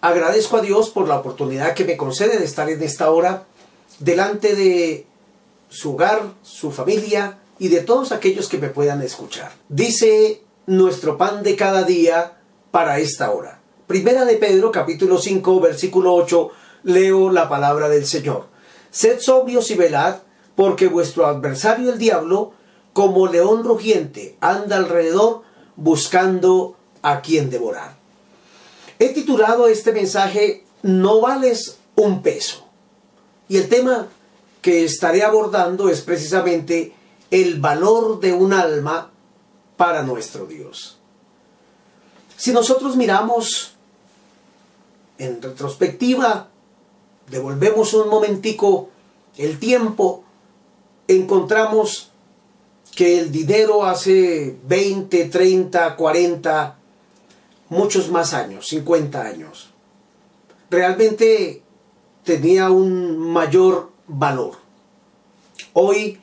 Agradezco a Dios por la oportunidad que me concede de estar en esta hora delante de su hogar, su familia y de todos aquellos que me puedan escuchar. Dice nuestro pan de cada día para esta hora. Primera de Pedro capítulo 5 versículo 8 leo la palabra del Señor. Sed sobrios y velad, porque vuestro adversario el diablo, como león rugiente, anda alrededor buscando a quien devorar. He titulado este mensaje No vales un peso. Y el tema que estaré abordando es precisamente el valor de un alma para nuestro Dios. Si nosotros miramos en retrospectiva, devolvemos un momentico el tiempo, encontramos que el dinero hace 20, 30, 40, muchos más años, 50 años, realmente tenía un mayor valor. Hoy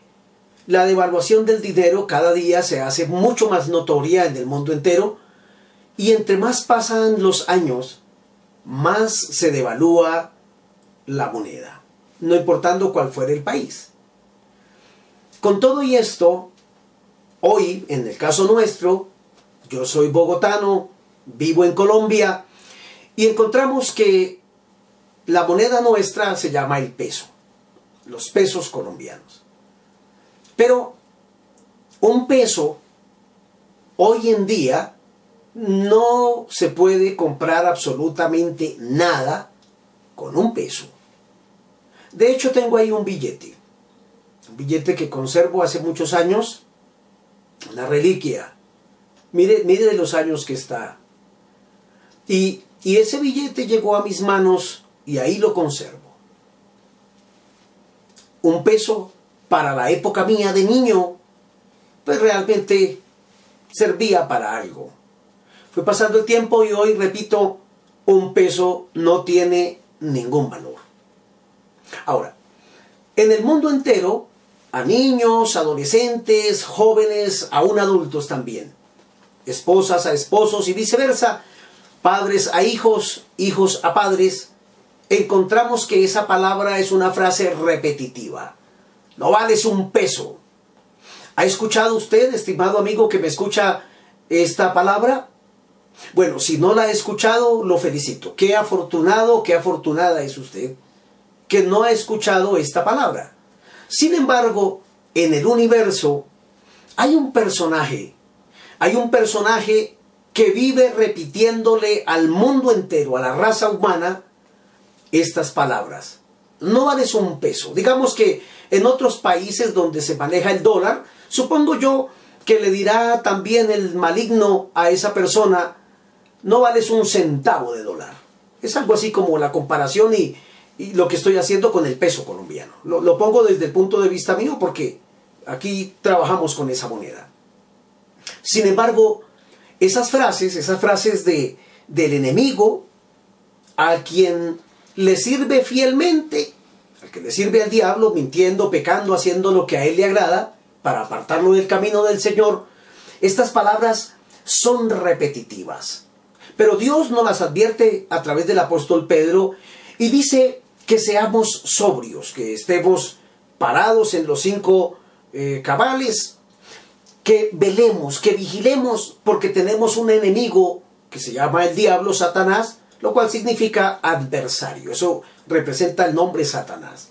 la devaluación del dinero cada día se hace mucho más notoria en el mundo entero y entre más pasan los años, más se devalúa la moneda, no importando cuál fuera el país. Con todo y esto, hoy, en el caso nuestro, yo soy bogotano, vivo en Colombia, y encontramos que la moneda nuestra se llama el peso, los pesos colombianos. Pero un peso hoy en día no se puede comprar absolutamente nada con un peso. De hecho, tengo ahí un billete. Un billete que conservo hace muchos años. Una reliquia. Mire, mire los años que está. Y, ese billete llegó a mis manos y ahí lo conservo. Un peso para la época mía de niño, pues realmente servía para algo. Fue pasando el tiempo y hoy, repito, un peso no tiene ningún valor. Ahora, en el mundo entero, a niños, adolescentes, jóvenes, aún adultos también, esposas a esposos y viceversa, padres a hijos, hijos a padres, encontramos que esa palabra es una frase repetitiva. No vales un peso. ¿Ha escuchado usted, estimado amigo que me escucha esta palabra? Bueno, si no la ha escuchado, lo felicito. Qué afortunado, qué afortunada es usted que no ha escuchado esta palabra. Sin embargo, en el universo hay un personaje, hay un personaje que vive repitiéndole al mundo entero, a la raza humana, estas palabras. No vales un peso. Digamos que en otros países donde se maneja el dólar, supongo yo que le dirá también el maligno a esa persona, no vales un centavo de dólar. Es algo así como la comparación y, y lo que estoy haciendo con el peso colombiano. Lo, pongo desde el punto de vista mío porque aquí trabajamos con esa moneda. Sin embargo, esas frases, esas frases de, del enemigo, a quien le sirve fielmente, al que le sirve al diablo, mintiendo, pecando, haciendo lo que a él le agrada, para apartarlo del camino del Señor, estas palabras son repetitivas. Pero Dios nos las advierte a través del apóstol Pedro y dice que seamos sobrios, que estemos parados en los cinco eh, cabales, que velemos, que vigilemos, porque tenemos un enemigo que se llama el diablo, Satanás, lo cual significa adversario. Eso representa el nombre Satanás.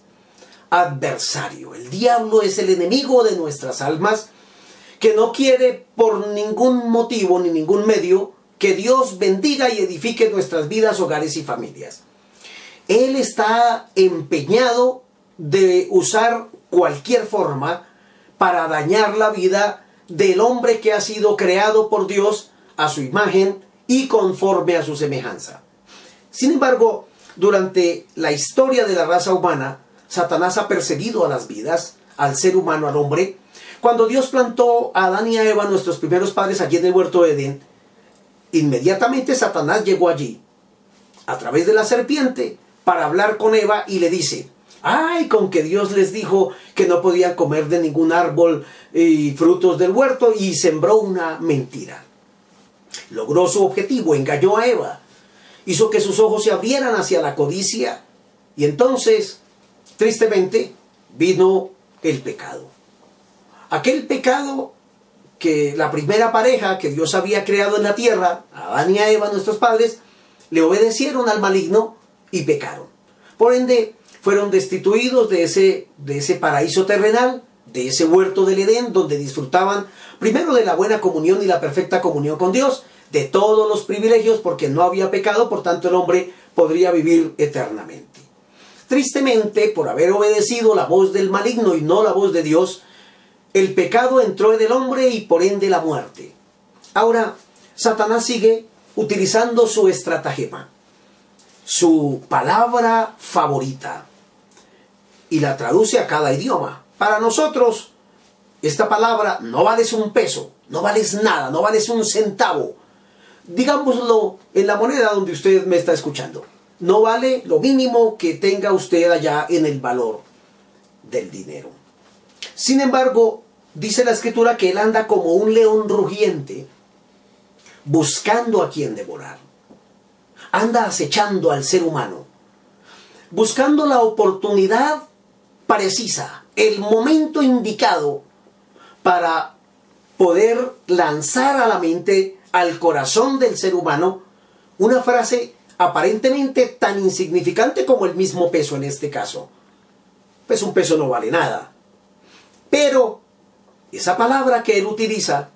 Adversario. El diablo es el enemigo de nuestras almas que no quiere por ningún motivo ni ningún medio que Dios bendiga y edifique nuestras vidas, hogares y familias. Él está empeñado de usar cualquier forma para dañar la vida del hombre que ha sido creado por Dios a su imagen y conforme a su semejanza. Sin embargo, durante la historia de la raza humana, Satanás ha perseguido a las vidas, al ser humano, al hombre. Cuando Dios plantó a Adán y a Eva, nuestros primeros padres, allí en el huerto de Edén, inmediatamente Satanás llegó allí, a través de la serpiente, para hablar con Eva y le dice, ay, con que Dios les dijo que no podían comer de ningún árbol y frutos del huerto y sembró una mentira. Logró su objetivo, engañó a Eva, hizo que sus ojos se abrieran hacia la codicia y entonces, tristemente, vino el pecado. Aquel pecado que la primera pareja que Dios había creado en la tierra, Adán y Eva, nuestros padres, le obedecieron al maligno y pecaron. Por ende, fueron destituidos de ese, de ese paraíso terrenal, de ese huerto del Edén, donde disfrutaban primero de la buena comunión y la perfecta comunión con Dios, de todos los privilegios, porque no había pecado, por tanto el hombre podría vivir eternamente. Tristemente, por haber obedecido la voz del maligno y no la voz de Dios, el pecado entró en el hombre y por ende la muerte. Ahora, Satanás sigue utilizando su estratagema, su palabra favorita, y la traduce a cada idioma. Para nosotros, esta palabra no vale un peso, no vale nada, no vale un centavo. Digámoslo en la moneda donde usted me está escuchando. No vale lo mínimo que tenga usted allá en el valor del dinero. Sin embargo, dice la escritura que él anda como un león rugiente buscando a quien devorar. Anda acechando al ser humano, buscando la oportunidad precisa, el momento indicado para poder lanzar a la mente, al corazón del ser humano, una frase aparentemente tan insignificante como el mismo peso en este caso. Pues un peso no vale nada. Pero esa palabra que él utiliza,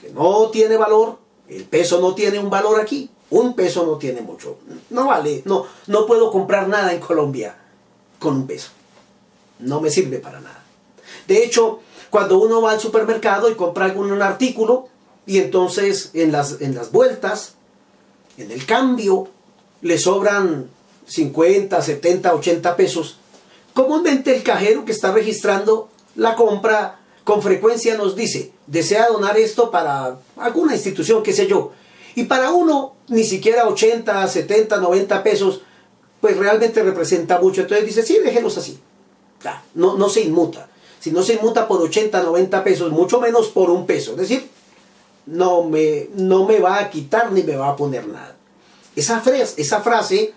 que no tiene valor, el peso no tiene un valor aquí, un peso no tiene mucho, no vale, no, no puedo comprar nada en Colombia con un peso no me sirve para nada. De hecho, cuando uno va al supermercado y compra algún artículo, y entonces en las, en las vueltas, en el cambio, le sobran 50, 70, 80 pesos, comúnmente el cajero que está registrando la compra con frecuencia nos dice, desea donar esto para alguna institución, qué sé yo. Y para uno, ni siquiera 80, 70, 90 pesos, pues realmente representa mucho. Entonces dice, sí, déjelos así no, no se inmuta. Si no se inmuta por 80, 90 pesos, mucho menos por un peso. Es decir, no me, no me va a quitar ni me va a poner nada. Esa frase, esa frase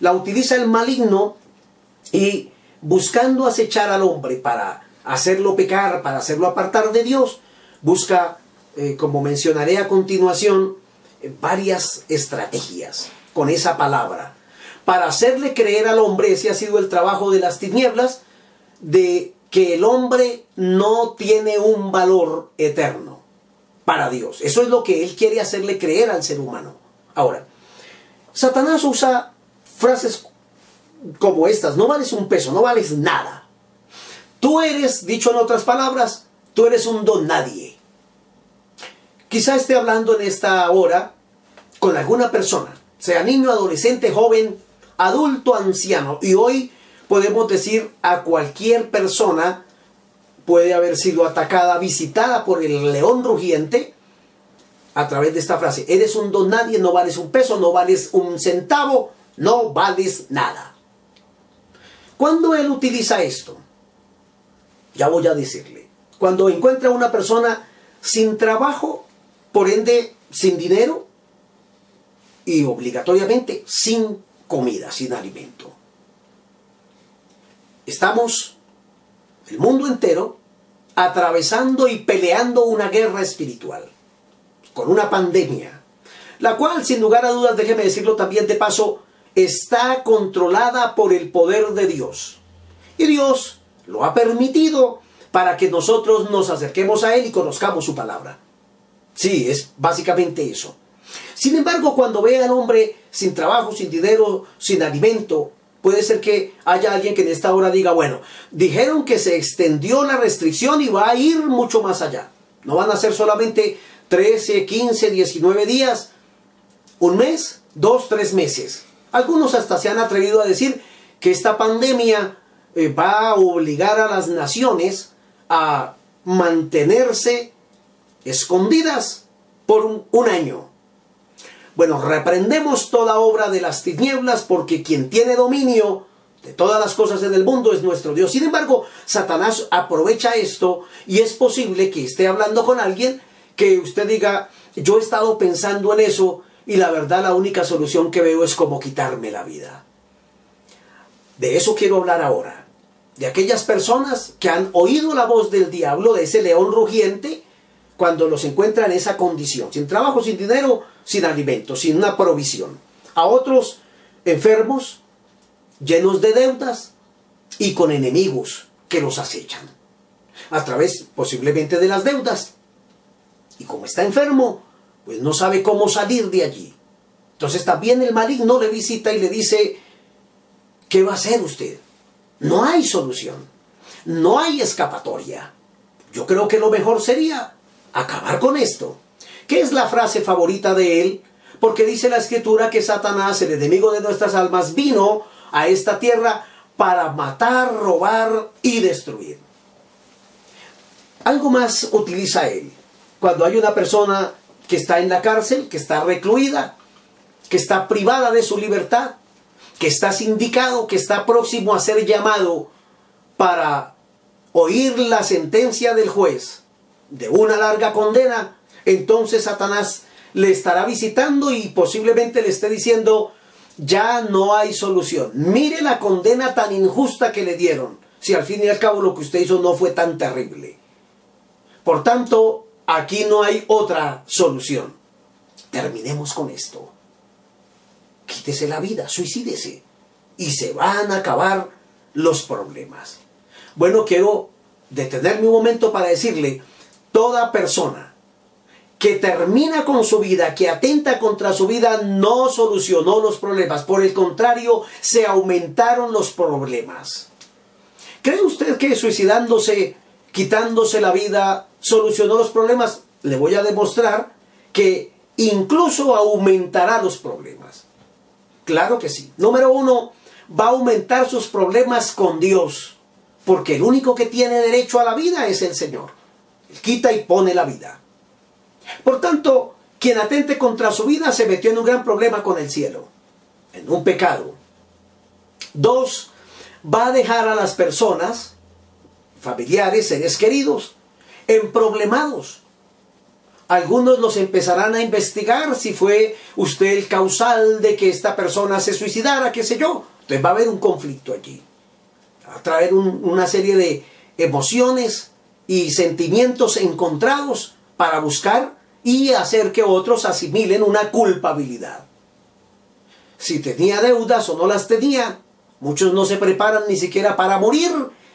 la utiliza el maligno y buscando acechar al hombre para hacerlo pecar, para hacerlo apartar de Dios, busca, eh, como mencionaré a continuación, varias estrategias con esa palabra. Para hacerle creer al hombre, ese ha sido el trabajo de las tinieblas, de que el hombre no tiene un valor eterno para Dios. Eso es lo que él quiere hacerle creer al ser humano. Ahora, Satanás usa frases como estas, no vales un peso, no vales nada. Tú eres, dicho en otras palabras, tú eres un don nadie. Quizá esté hablando en esta hora con alguna persona, sea niño, adolescente, joven, adulto, anciano, y hoy podemos decir a cualquier persona puede haber sido atacada, visitada por el león rugiente a través de esta frase. Eres un don nadie, no vales un peso, no vales un centavo, no vales nada. Cuando él utiliza esto, ya voy a decirle, cuando encuentra una persona sin trabajo, por ende sin dinero y obligatoriamente sin comida, sin alimento. Estamos, el mundo entero, atravesando y peleando una guerra espiritual, con una pandemia, la cual, sin lugar a dudas, déjeme decirlo también de paso, está controlada por el poder de Dios. Y Dios lo ha permitido para que nosotros nos acerquemos a Él y conozcamos su palabra. Sí, es básicamente eso. Sin embargo, cuando ve al hombre sin trabajo, sin dinero, sin alimento, Puede ser que haya alguien que en esta hora diga, bueno, dijeron que se extendió la restricción y va a ir mucho más allá. No van a ser solamente 13, 15, 19 días, un mes, dos, tres meses. Algunos hasta se han atrevido a decir que esta pandemia eh, va a obligar a las naciones a mantenerse escondidas por un, un año. Bueno, reprendemos toda obra de las tinieblas porque quien tiene dominio de todas las cosas en el mundo es nuestro Dios. Sin embargo, Satanás aprovecha esto y es posible que esté hablando con alguien que usted diga, yo he estado pensando en eso y la verdad la única solución que veo es como quitarme la vida. De eso quiero hablar ahora. De aquellas personas que han oído la voz del diablo, de ese león rugiente, cuando los encuentra en esa condición, sin trabajo, sin dinero, sin alimento, sin una provisión. A otros enfermos, llenos de deudas y con enemigos que los acechan. A través posiblemente de las deudas. Y como está enfermo, pues no sabe cómo salir de allí. Entonces también el maligno le visita y le dice, ¿qué va a hacer usted? No hay solución, no hay escapatoria. Yo creo que lo mejor sería acabar con esto. ¿Qué es la frase favorita de él? Porque dice la escritura que Satanás, el enemigo de nuestras almas, vino a esta tierra para matar, robar y destruir. Algo más utiliza él. Cuando hay una persona que está en la cárcel, que está recluida, que está privada de su libertad, que está sindicado, que está próximo a ser llamado para oír la sentencia del juez de una larga condena, entonces Satanás le estará visitando y posiblemente le esté diciendo, ya no hay solución. Mire la condena tan injusta que le dieron, si al fin y al cabo lo que usted hizo no fue tan terrible. Por tanto, aquí no hay otra solución. Terminemos con esto. Quítese la vida, suicídese y se van a acabar los problemas. Bueno, quiero detenerme un momento para decirle, toda persona que termina con su vida, que atenta contra su vida, no solucionó los problemas. Por el contrario, se aumentaron los problemas. ¿Cree usted que suicidándose, quitándose la vida, solucionó los problemas? Le voy a demostrar que incluso aumentará los problemas. Claro que sí. Número uno, va a aumentar sus problemas con Dios, porque el único que tiene derecho a la vida es el Señor. Quita y pone la vida. Por tanto, quien atente contra su vida se metió en un gran problema con el cielo, en un pecado. Dos, va a dejar a las personas, familiares, seres queridos, en problemados. Algunos los empezarán a investigar si fue usted el causal de que esta persona se suicidara, qué sé yo. Entonces va a haber un conflicto allí. Va a traer una serie de emociones y sentimientos encontrados para buscar y hacer que otros asimilen una culpabilidad. Si tenía deudas o no las tenía, muchos no se preparan ni siquiera para morir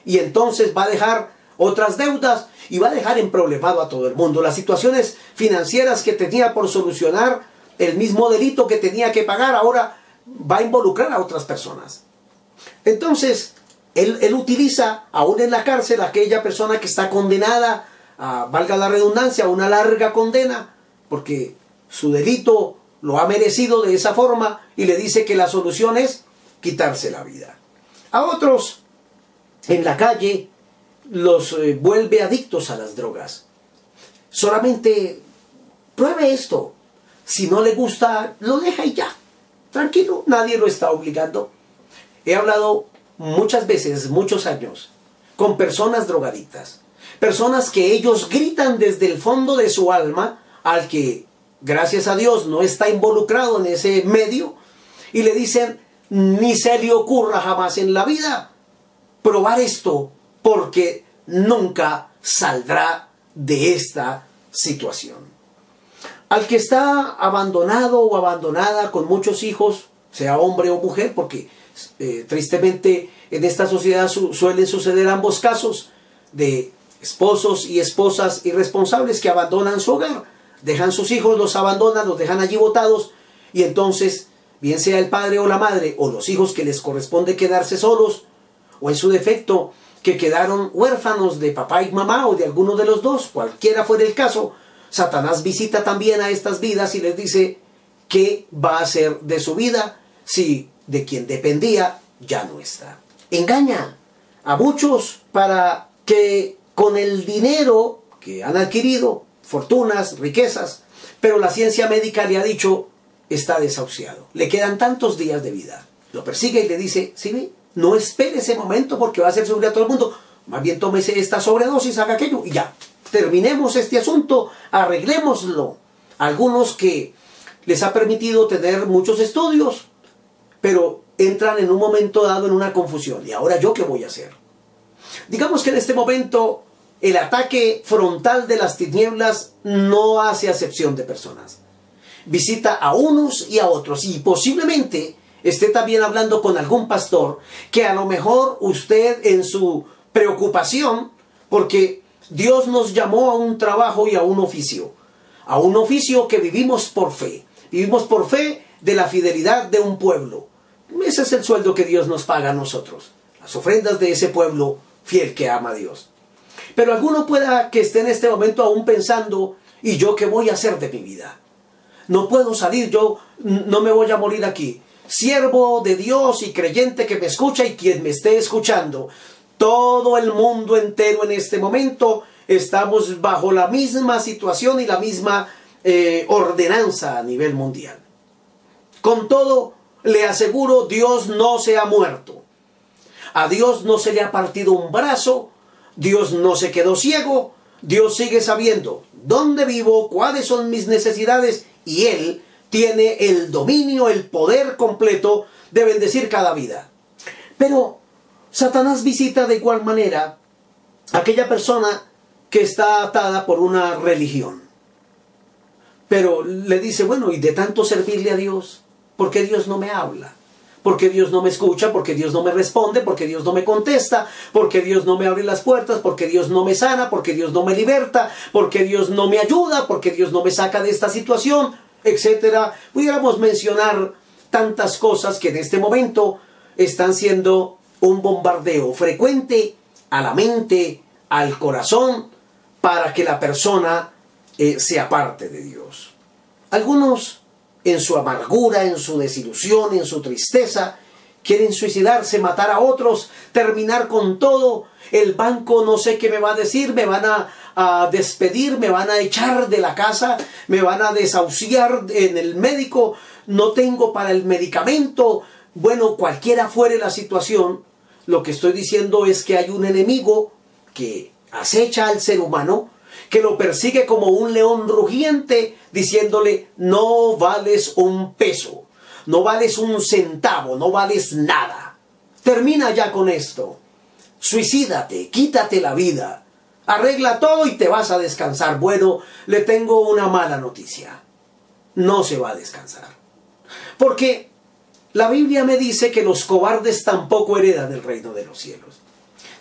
y entonces va a dejar otras deudas y va a dejar en problemado a todo el mundo. Las situaciones financieras que tenía por solucionar, el mismo delito que tenía que pagar, ahora va a involucrar a otras personas. Entonces, él, utiliza, aún en la cárcel, aquella persona que está condenada valga la redundancia, una larga condena, porque su delito lo ha merecido de esa forma y le dice que la solución es quitarse la vida. A otros en la calle los eh, vuelve adictos a las drogas. Solamente pruebe esto. Si no le gusta, lo deja y ya. Tranquilo, nadie lo está obligando. He hablado muchas veces, muchos años, con personas drogaditas Personas que ellos gritan desde el fondo de su alma al que, gracias a Dios, no está involucrado en ese medio y le dicen, ni se le ocurra jamás en la vida probar esto porque nunca saldrá de esta situación. Al que está abandonado o abandonada con muchos hijos, sea hombre o mujer, porque eh, tristemente en esta sociedad suelen suceder ambos casos de esposos y esposas irresponsables que abandonan su hogar, dejan sus hijos, los abandonan, los dejan allí botados y entonces, bien sea el padre o la madre o los hijos que les corresponde quedarse solos o en su defecto que quedaron huérfanos de papá y mamá o de alguno de los dos, cualquiera fuera el caso, Satanás visita también a estas vidas y les dice qué va a hacer de su vida si de quien dependía ya no está. Engaña a muchos para que con el dinero que han adquirido, fortunas, riquezas, pero la ciencia médica le ha dicho está desahuciado. Le quedan tantos días de vida. Lo persigue y le dice, sí, no espere ese momento porque va a ser sobre a todo el mundo. Más bien tómese esta sobredosis, haga aquello y ya. Terminemos este asunto, arreglémoslo. Algunos que les ha permitido tener muchos estudios, pero entran en un momento dado en una confusión. ¿Y ahora yo qué voy a hacer? Digamos que en este momento el ataque frontal de las tinieblas no hace acepción de personas. Visita a unos y a otros y posiblemente esté también hablando con algún pastor que a lo mejor usted en su preocupación, porque Dios nos llamó a un trabajo y a un oficio, a un oficio que vivimos por fe, vivimos por fe de la fidelidad de un pueblo. Ese es el sueldo que Dios nos paga a nosotros, las ofrendas de ese pueblo fiel que ama a Dios. Pero alguno pueda que esté en este momento aún pensando, ¿y yo qué voy a hacer de mi vida? No puedo salir, yo no me voy a morir aquí. Siervo de Dios y creyente que me escucha y quien me esté escuchando, todo el mundo entero en este momento estamos bajo la misma situación y la misma eh, ordenanza a nivel mundial. Con todo, le aseguro, Dios no se ha muerto. A Dios no se le ha partido un brazo, Dios no se quedó ciego, Dios sigue sabiendo dónde vivo, cuáles son mis necesidades y Él tiene el dominio, el poder completo de bendecir cada vida. Pero Satanás visita de igual manera a aquella persona que está atada por una religión. Pero le dice, bueno, y de tanto servirle a Dios, ¿por qué Dios no me habla? porque Dios no me escucha, porque Dios no me responde, porque Dios no me contesta, porque Dios no me abre las puertas, porque Dios no me sana, porque Dios no me liberta, porque Dios no me ayuda, porque Dios no me saca de esta situación, etcétera. Pudiéramos mencionar tantas cosas que en este momento están siendo un bombardeo frecuente a la mente, al corazón, para que la persona eh, se aparte de Dios. Algunos en su amargura, en su desilusión, en su tristeza, quieren suicidarse, matar a otros, terminar con todo. El banco no sé qué me va a decir, me van a, despedir, me van a echar de la casa, me van a desahuciar en el médico, no tengo para el medicamento. Bueno, cualquiera fuere la situación, lo que estoy diciendo es que hay un enemigo que acecha al ser humano, que lo persigue como un león rugiente, diciéndole, no vales un peso, no vales un centavo, no vales nada. Termina ya con esto. Suicídate, quítate la vida, arregla todo y te vas a descansar. Bueno, le tengo una mala noticia. No se va a descansar. Porque la Biblia me dice que los cobardes tampoco heredan el reino de los cielos.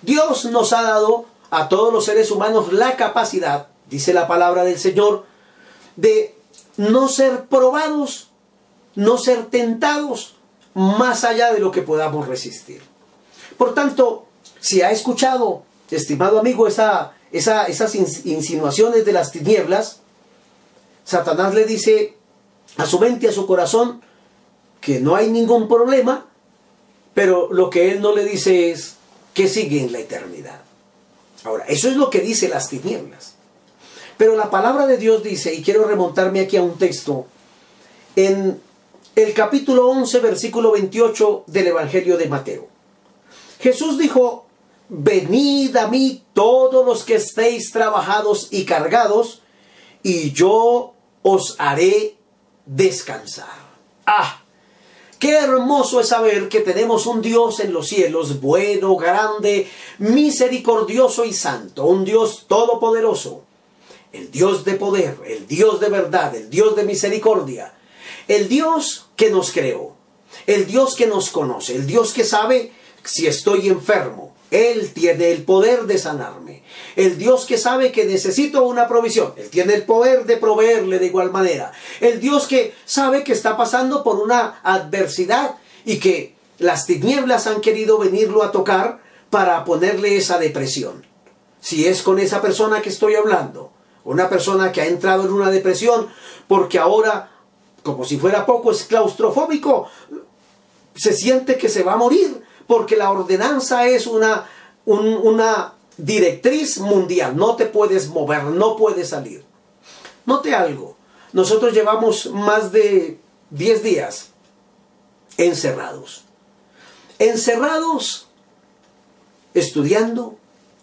Dios nos ha dado a todos los seres humanos la capacidad, dice la palabra del Señor, de no ser probados, no ser tentados más allá de lo que podamos resistir. Por tanto, si ha escuchado, estimado amigo, esa, esas insinuaciones de las tinieblas, Satanás le dice a su mente, a su corazón, que no hay ningún problema, pero lo que él no le dice es que sigue en la eternidad. Ahora, eso es lo que dice las tinieblas. Pero la palabra de Dios dice, y quiero remontarme aquí a un texto, en el capítulo 11, versículo 28 del Evangelio de Mateo. Jesús dijo, venid a mí todos los que estéis trabajados y cargados, y yo os haré descansar. Ah, Qué hermoso es saber que tenemos un Dios en los cielos, bueno, grande, misericordioso y santo, un Dios todopoderoso, el Dios de poder, el Dios de verdad, el Dios de misericordia, el Dios que nos creó, el Dios que nos conoce, el Dios que sabe si estoy enfermo, Él tiene el poder de sanarme. El Dios que sabe que necesito una provisión, Él tiene el poder de proveerle de igual manera. El Dios que sabe que está pasando por una adversidad y que las tinieblas han querido venirlo a tocar para ponerle esa depresión. Si es con esa persona que estoy hablando, una persona que ha entrado en una depresión porque ahora, como si fuera poco, es claustrofóbico, se siente que se va a morir, porque la ordenanza es una, una directriz mundial. No te puedes mover, no puedes salir. Note algo. Nosotros llevamos más de 10 días encerrados. Encerrados, estudiando,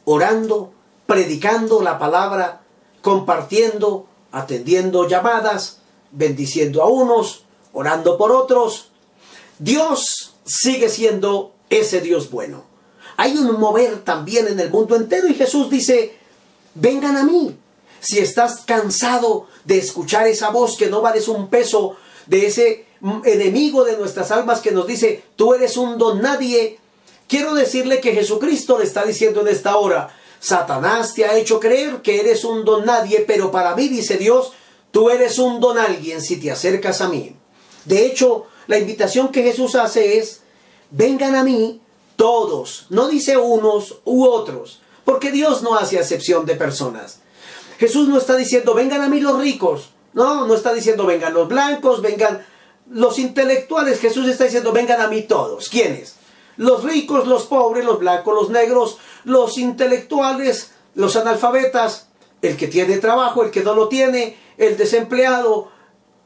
orando, predicando la palabra, compartiendo, atendiendo llamadas, bendiciendo a unos, orando por otros. Dios sigue siendo ese Dios bueno. Hay un mover también en el mundo entero y Jesús dice, vengan a mí. Si estás cansado de escuchar esa voz que no vales un peso, de ese enemigo de nuestras almas que nos dice, tú eres un don nadie, quiero decirle que Jesucristo le está diciendo en esta hora, Satanás te ha hecho creer que eres un don nadie, pero para mí, dice Dios, tú eres un don alguien si te acercas a mí. De hecho, la invitación que Jesús hace es, vengan a mí todos, no dice unos u otros, porque Dios no hace acepción de personas. Jesús no está diciendo, vengan a mí los ricos, no, no está diciendo, vengan los blancos, vengan los intelectuales, Jesús está diciendo, vengan a mí todos. ¿Quiénes? Los ricos, los pobres, los blancos, los negros, los intelectuales, los analfabetas, el que tiene trabajo, el que no lo tiene, el desempleado,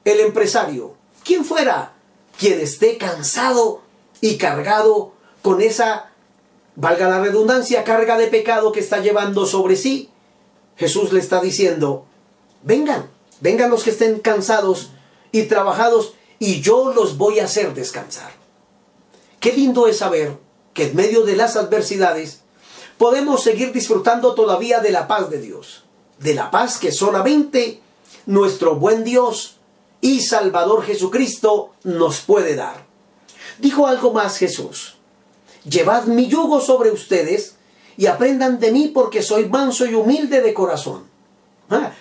el empresario. Quien fuera, quien esté cansado y cargado con esa, valga la redundancia, carga de pecado que está llevando sobre sí, Jesús le está diciendo, vengan, vengan los que estén cansados y trabajados y yo los voy a hacer descansar. Qué lindo es saber que en medio de las adversidades podemos seguir disfrutando todavía de la paz de Dios, de la paz que solamente nuestro buen Dios y Salvador Jesucristo nos puede dar. Dijo algo más Jesús, llevad mi yugo sobre ustedes y aprendan de mí porque soy manso y humilde de corazón. Ah,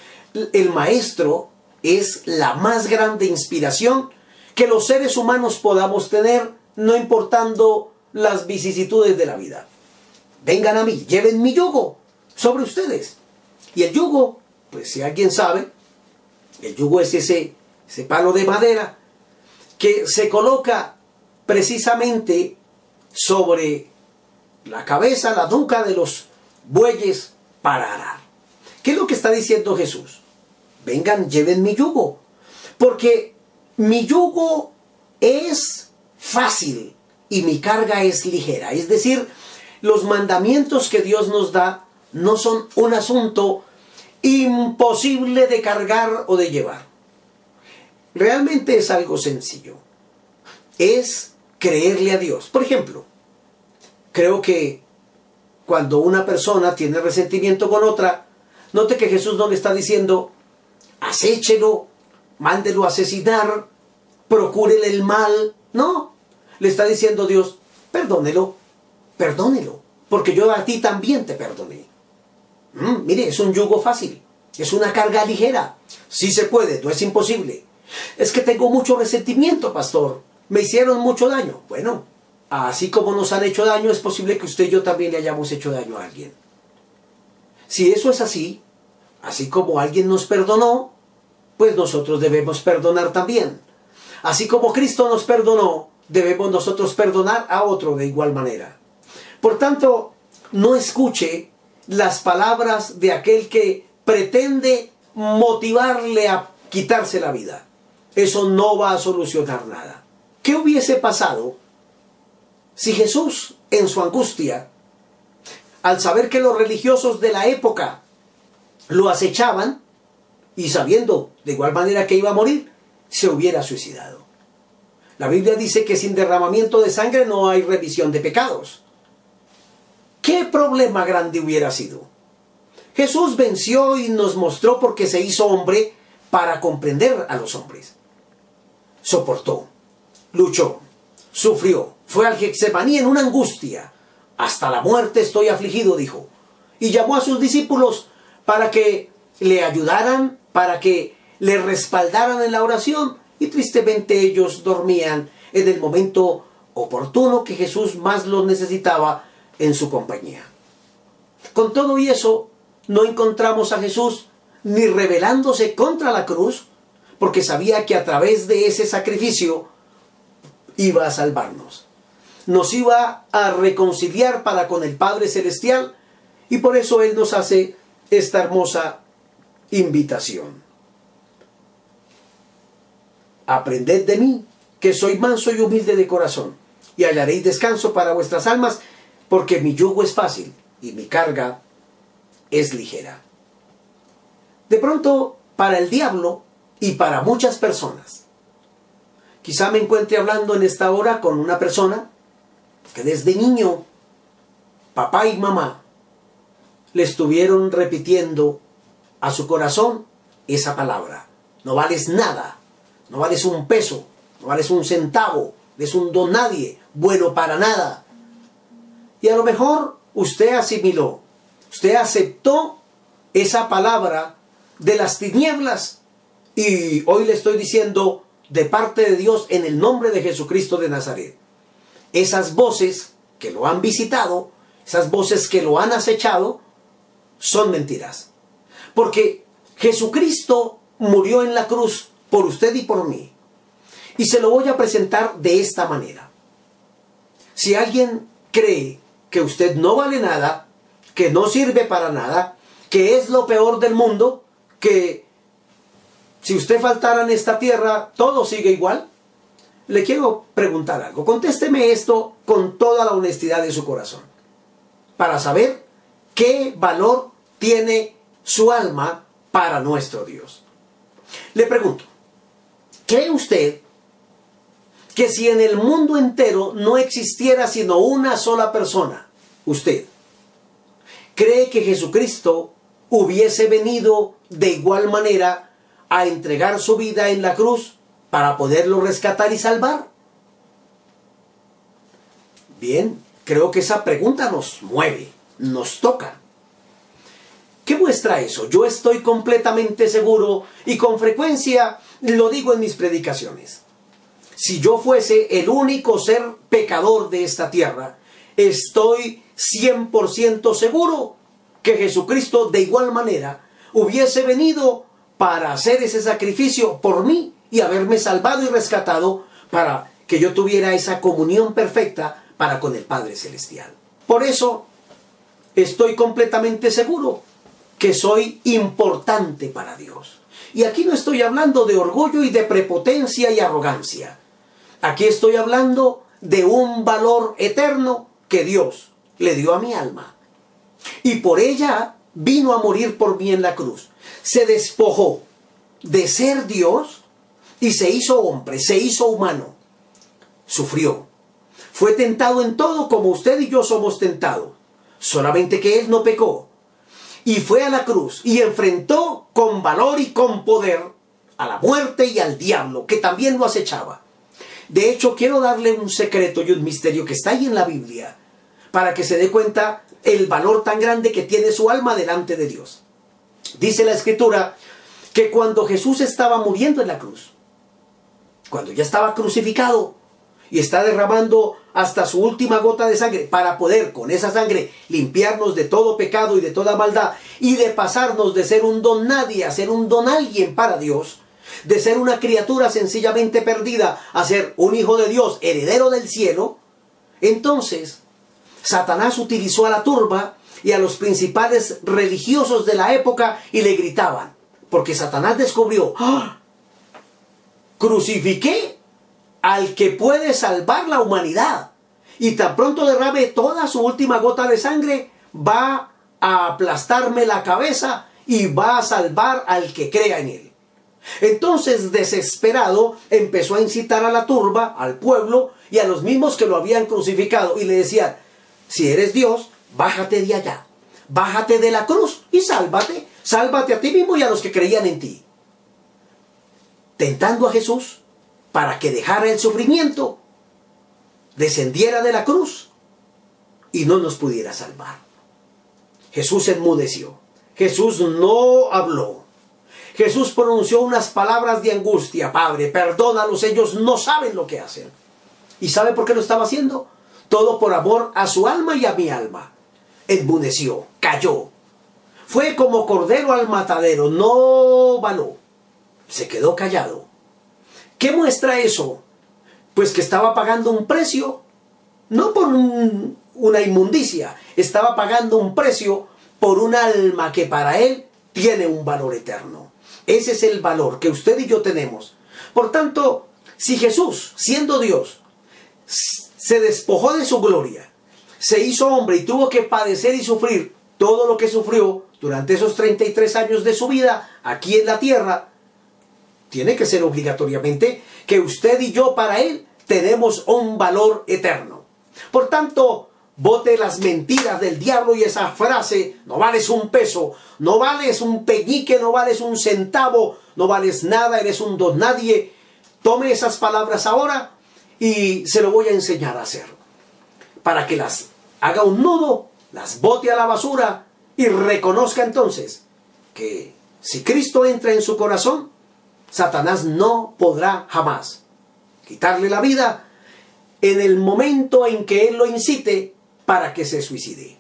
el maestro es la más grande inspiración que los seres humanos podamos tener, no importando las vicisitudes de la vida. Vengan a mí, lleven mi yugo sobre ustedes. Y el yugo, pues si alguien sabe, el yugo es ese, ese palo de madera que se coloca precisamente sobre la cabeza, la nuca de los bueyes para arar. ¿Qué es lo que está diciendo Jesús? Vengan, lleven mi yugo. Porque mi yugo es fácil y mi carga es ligera. Es decir, los mandamientos que Dios nos da no son un asunto imposible de cargar o de llevar. Realmente es algo sencillo. Es creerle a Dios. Por ejemplo, creo que cuando una persona tiene resentimiento con otra, note que Jesús no le está diciendo, acéchelo, mándelo a asesinar, procúrele el mal. No, le está diciendo Dios, perdónelo, perdónelo, porque yo a ti también te perdoné. Mm, mire, es un yugo fácil, es una carga ligera. Sí se puede, no es imposible. Es que tengo mucho resentimiento, pastor. Me hicieron mucho daño. Bueno, así como nos han hecho daño, es posible que usted y yo también le hayamos hecho daño a alguien. Si eso es así, así como alguien nos perdonó, pues nosotros debemos perdonar también. Así como Cristo nos perdonó, debemos nosotros perdonar a otro de igual manera. Por tanto, no escuche las palabras de aquel que pretende motivarle a quitarse la vida. Eso no va a solucionar nada. ¿Qué hubiese pasado si Jesús, en su angustia, al saber que los religiosos de la época lo acechaban, y sabiendo de igual manera que iba a morir, se hubiera suicidado. La Biblia dice que sin derramamiento de sangre no hay revisión de pecados. ¿Qué problema grande hubiera sido? Jesús venció y nos mostró porque se hizo hombre para comprender a los hombres. Soportó, luchó, sufrió, fue al Getsemaní en una angustia. Hasta la muerte estoy afligido, dijo. Y llamó a sus discípulos para que le ayudaran para que le respaldaran en la oración y tristemente ellos dormían en el momento oportuno que Jesús más los necesitaba en su compañía. Con todo y eso, no encontramos a Jesús ni rebelándose contra la cruz, porque sabía que a través de ese sacrificio iba a salvarnos. Nos iba a reconciliar para con el Padre Celestial y por eso Él nos hace esta hermosa invitación. Aprended de mí, que soy manso y humilde de corazón, y hallaréis descanso para vuestras almas, porque mi yugo es fácil y mi carga es ligera. De pronto, para el diablo y para muchas personas, quizá me encuentre hablando en esta hora con una persona que desde niño, papá y mamá, le estuvieron repitiendo a su corazón esa palabra. No vales nada, no vales un peso, no vales un centavo, eres un don nadie, bueno para nada. Y a lo mejor usted asimiló, usted aceptó esa palabra de las tinieblas y hoy le estoy diciendo de parte de Dios en el nombre de Jesucristo de Nazaret. Esas voces que lo han visitado, esas voces que lo han acechado, son mentiras. Porque Jesucristo murió en la cruz por usted y por mí. Y se lo voy a presentar de esta manera. Si alguien cree que usted no vale nada, que no sirve para nada, que es lo peor del mundo, que si usted faltara en esta tierra, todo sigue igual, le quiero preguntar algo. Contésteme esto con toda la honestidad de su corazón, para saber qué valor tiene su alma para nuestro Dios. Le pregunto, ¿cree usted que si en el mundo entero no existiera sino una sola persona, usted, cree que Jesucristo hubiese venido de igual manera a entregar su vida en la cruz para poderlo rescatar y salvar? Bien, creo que esa pregunta nos mueve, nos toca. ¿Qué muestra eso? Yo estoy completamente seguro y con frecuencia lo digo en mis predicaciones. Si yo fuese el único ser pecador de esta tierra, estoy 100% seguro que Jesucristo de igual manera hubiese venido para hacer ese sacrificio por mí y haberme salvado y rescatado para que yo tuviera esa comunión perfecta para con el Padre Celestial. Por eso estoy completamente seguro que soy importante para Dios. Y aquí no estoy hablando de orgullo y de prepotencia y arrogancia. Aquí estoy hablando de un valor eterno que Dios le dio a mi alma. Y por ella vino a morir por mí en la cruz. Se despojó de ser Dios y se hizo hombre, se hizo humano. Sufrió. Fue tentado en todo como usted y yo somos tentados. Solamente que Él no pecó y fue a la cruz y enfrentó con valor y con poder a la muerte y al diablo, que también lo acechaba. De hecho, quiero darle un secreto y un misterio que está ahí en la Biblia, para que se dé cuenta el valor tan grande que tiene su alma delante de Dios. Dice la escritura que cuando Jesús estaba muriendo en la cruz, cuando ya estaba crucificado y está derramando hasta su última gota de sangre para poder con esa sangre limpiarnos de todo pecado y de toda maldad y de pasarnos de ser un don nadie a ser un don alguien para Dios, de ser una criatura sencillamente perdida a ser un hijo de Dios, heredero del cielo, entonces Satanás utilizó a la turba y a los principales religiosos de la época y le gritaban, porque Satanás descubrió, ¡Ah! crucifiqué al que puede salvar la humanidad. Y tan pronto derrame toda su última gota de sangre, va a aplastarme la cabeza y va a salvar al que crea en él. Entonces, desesperado, empezó a incitar a la turba, al pueblo y a los mismos que lo habían crucificado y le decían, si eres Dios, bájate de allá, bájate de la cruz y sálvate, sálvate a ti mismo y a los que creían en ti. Tentando a Jesús, para que dejara el sufrimiento, descendiera de la cruz y no nos pudiera salvar. Jesús enmudeció. Jesús no habló. Jesús pronunció unas palabras de angustia. Padre, perdónalos, ellos no saben lo que hacen. ¿Y sabe por qué lo estaba haciendo? Todo por amor a su alma y a mi alma. Enmudeció, cayó. Fue como cordero al matadero, no való. Se quedó callado. ¿Qué muestra eso? pues que estaba pagando un precio, no por una inmundicia, estaba pagando un precio por un alma que para él tiene un valor eterno. Ese es el valor que usted y yo tenemos. Por tanto, si Jesús, siendo Dios, se despojó de su gloria, se hizo hombre y tuvo que padecer y sufrir todo lo que sufrió durante esos 33 años de su vida aquí en la tierra, tiene que ser obligatoriamente que usted y yo para Él tenemos un valor eterno. Por tanto, bote las mentiras del diablo y esa frase, no vales un peso, no vales un peñique, no vales un centavo, no vales nada, eres un don nadie. Tome esas palabras ahora y se lo voy a enseñar a hacer. Para que las haga un nudo, las bote a la basura y reconozca entonces que si Cristo entra en su corazón, Satanás no podrá jamás quitarle la vida en el momento en que Él lo incite para que se suicide.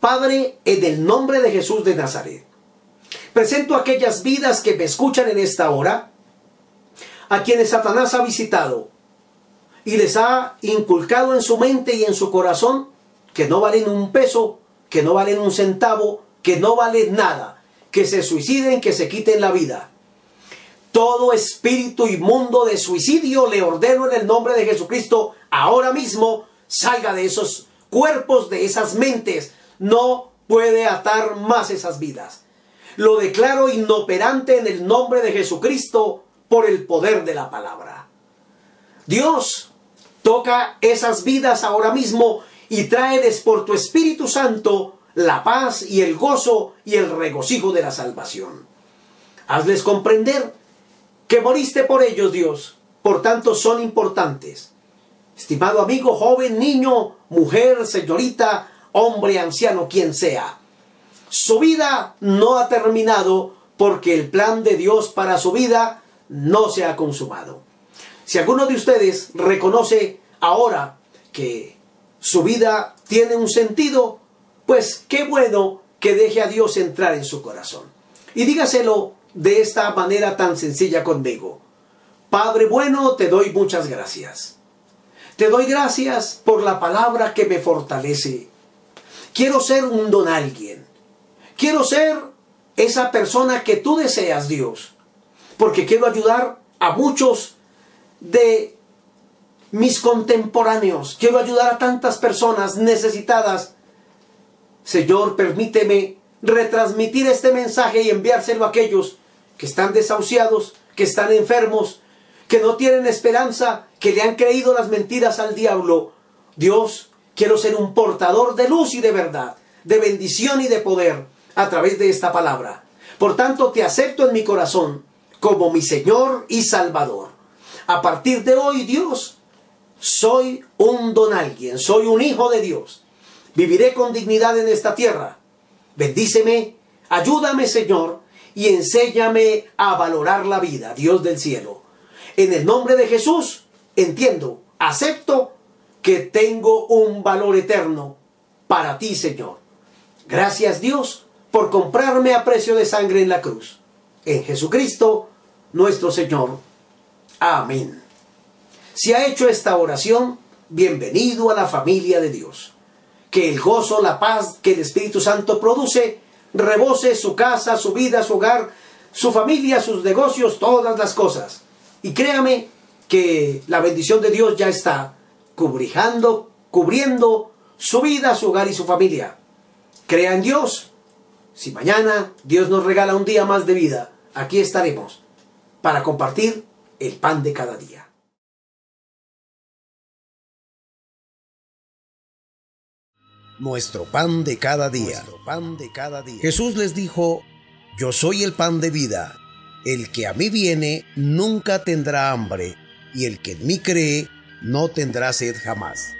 Padre, en el nombre de Jesús de Nazaret, presento aquellas vidas que me escuchan en esta hora, a quienes Satanás ha visitado y les ha inculcado en su mente y en su corazón que no valen un peso, que no valen un centavo, que no valen nada, que se suiciden, que se quiten la vida. Todo espíritu inmundo de suicidio le ordeno en el nombre de Jesucristo, ahora mismo salga de esos cuerpos, de esas mentes. No puede atar más esas vidas. Lo declaro inoperante en el nombre de Jesucristo por el poder de la palabra. Dios toca esas vidas ahora mismo y tráeles por tu Espíritu Santo la paz y el gozo y el regocijo de la salvación. Hazles comprender que moriste por ellos, Dios. Por tanto, son importantes. Estimado amigo, joven, niño, mujer, señorita, hombre, anciano, quien sea. Su vida no ha terminado porque el plan de Dios para su vida no se ha consumado. Si alguno de ustedes reconoce ahora que su vida tiene un sentido, pues qué bueno que deje a Dios entrar en su corazón. Y dígaselo de esta manera tan sencilla conmigo. Padre bueno, te doy muchas gracias. Te doy gracias por la palabra que me fortalece. Quiero ser un don alguien. Quiero ser esa persona que tú deseas, Dios. Porque quiero ayudar a muchos de mis contemporáneos. Quiero ayudar a tantas personas necesitadas. Señor, permíteme retransmitir este mensaje y enviárselo a aquellos que están desahuciados, que están enfermos, que no tienen esperanza, que le han creído las mentiras al diablo. Dios, quiero ser un portador de luz y de verdad, de bendición y de poder a través de esta palabra. Por tanto, te acepto en mi corazón como mi Señor y Salvador. A partir de hoy, Dios, soy un don alguien, soy un hijo de Dios. Viviré con dignidad en esta tierra. Bendíceme, ayúdame, Señor, y enséñame a valorar la vida, Dios del cielo. En el nombre de Jesús, entiendo, acepto que tengo un valor eterno para ti, Señor. Gracias, Dios, por comprarme a precio de sangre en la cruz. En Jesucristo, nuestro Señor. Amén. Si ha hecho esta oración, bienvenido a la familia de Dios. Que el gozo, la paz que el Espíritu Santo produce, rebose su casa, su vida, su hogar, su familia, sus negocios, todas las cosas. Y créame que la bendición de Dios ya está cubriendo, cubriendo su vida, su hogar y su familia. Crea en Dios. Si mañana Dios nos regala un día más de vida, aquí estaremos para compartir el pan de cada día. nuestro pan de cada día. pan de cada día. Jesús les dijo, yo soy el pan de vida. El que a mí viene nunca tendrá hambre, y el que en mí cree no tendrá sed jamás.